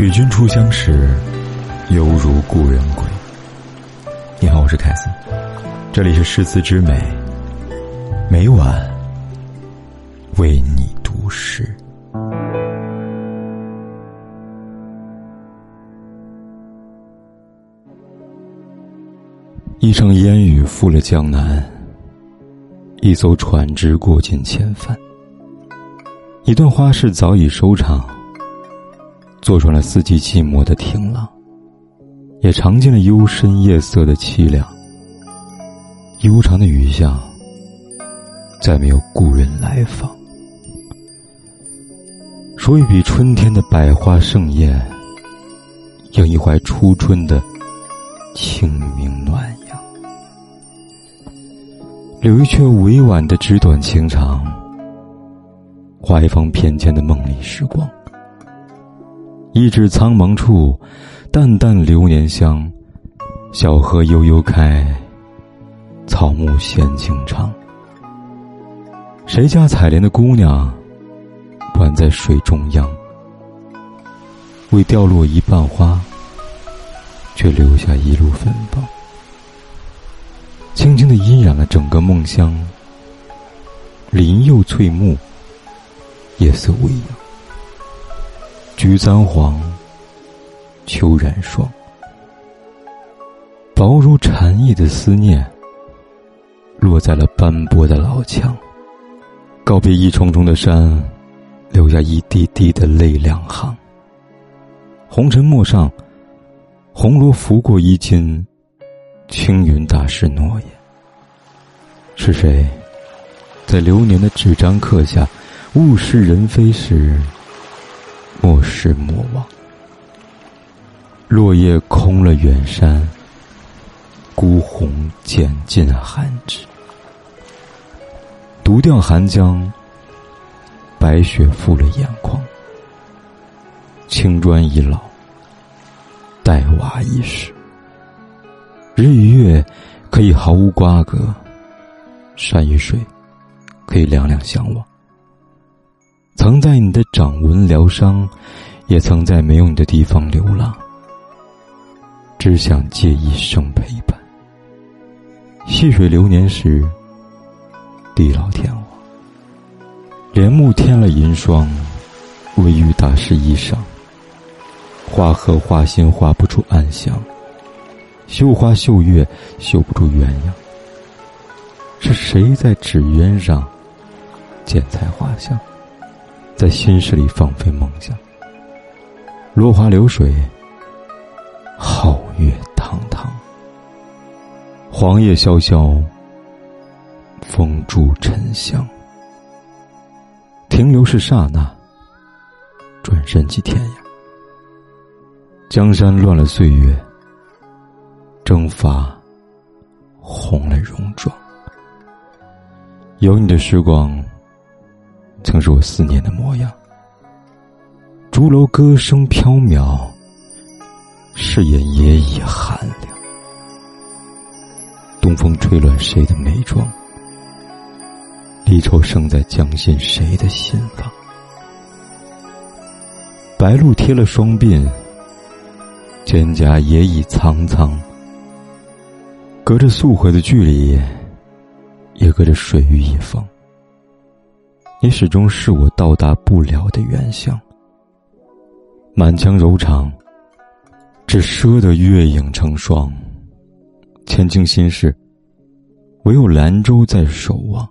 与君初相识，犹如故人归。你好，我是凯森，这里是诗词之美，每晚为你读诗。一场烟雨覆了江南，一艘船只过尽千帆，一段花事早已收场。坐穿了四季寂寞的听浪，也尝尽了幽深夜色的凄凉。悠长的雨巷，再没有故人来访。所以比春天的百花盛宴，应一怀初春的清明暖阳。留一阙委婉的纸短情长，画一方片间的梦里时光。一指苍茫处，淡淡流年香。小荷悠悠开，草木闲情长。谁家采莲的姑娘，宛在水中央？为掉落一瓣花，却留下一路芬芳。轻轻的晕染了整个梦乡。林又翠木，夜色微扬。菊簪黄，秋染霜。薄如蝉翼的思念，落在了斑驳的老墙。告别一重重的山，留下一滴滴的泪两行。红尘陌上，红罗拂过衣襟，青云大师诺言。是谁，在流年的纸张刻下物是人非时？莫失莫忘，落叶空了远山，孤鸿渐尽寒枝。独钓寒江，白雪覆了眼眶。青砖已老，黛瓦已逝。日与月可以毫无瓜葛，山与水可以两两相望。曾在你的掌纹疗伤，也曾在没有你的地方流浪。只想借一生陪伴。细水流年时，地老天荒。帘幕添了银霜，微玉大师衣裳。花荷花心画不出暗香，绣花绣月绣不出鸳鸯。是谁在纸鸢上剪裁画像？在心事里放飞梦想，落花流水，皓月堂堂，黄叶萧萧，风住沉香。停留是刹那，转身即天涯。江山乱了岁月，征伐红了戎装。有你的时光。曾是我思念的模样。竹楼歌声飘渺，誓言也已寒凉。东风吹乱谁的眉庄？离愁生在将心谁的心房？白露贴了双鬓，蒹葭也已苍苍。隔着素荷的距离，也隔着水域一方。你始终是我到达不了的远乡。满腔柔肠，只赊得月影成双。千金心事，唯有兰舟在守望。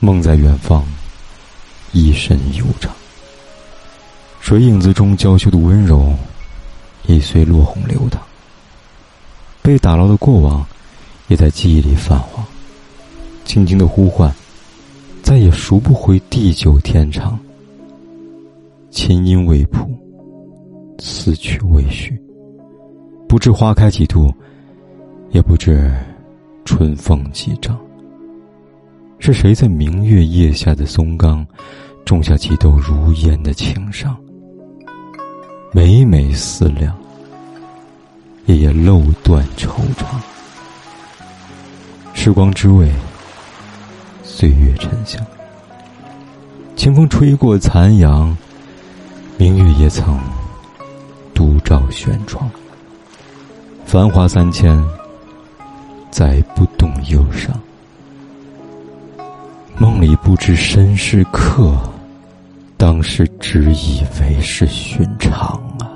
梦在远方，一身悠长。水影子中娇羞的温柔，已随落红流淌。被打捞的过往，也在记忆里泛黄。轻轻的呼唤。再也赎不回地久天长。琴音未谱，词曲未续。不知花开几度，也不知春风几丈。是谁在明月夜下的松冈，种下几兜如烟的情伤？每每思量，夜夜漏断惆怅。时光之味。岁月沉香，清风吹过残阳，明月也曾独照轩窗。繁华三千，再不动忧伤。梦里不知身是客，当时只以为是寻常啊。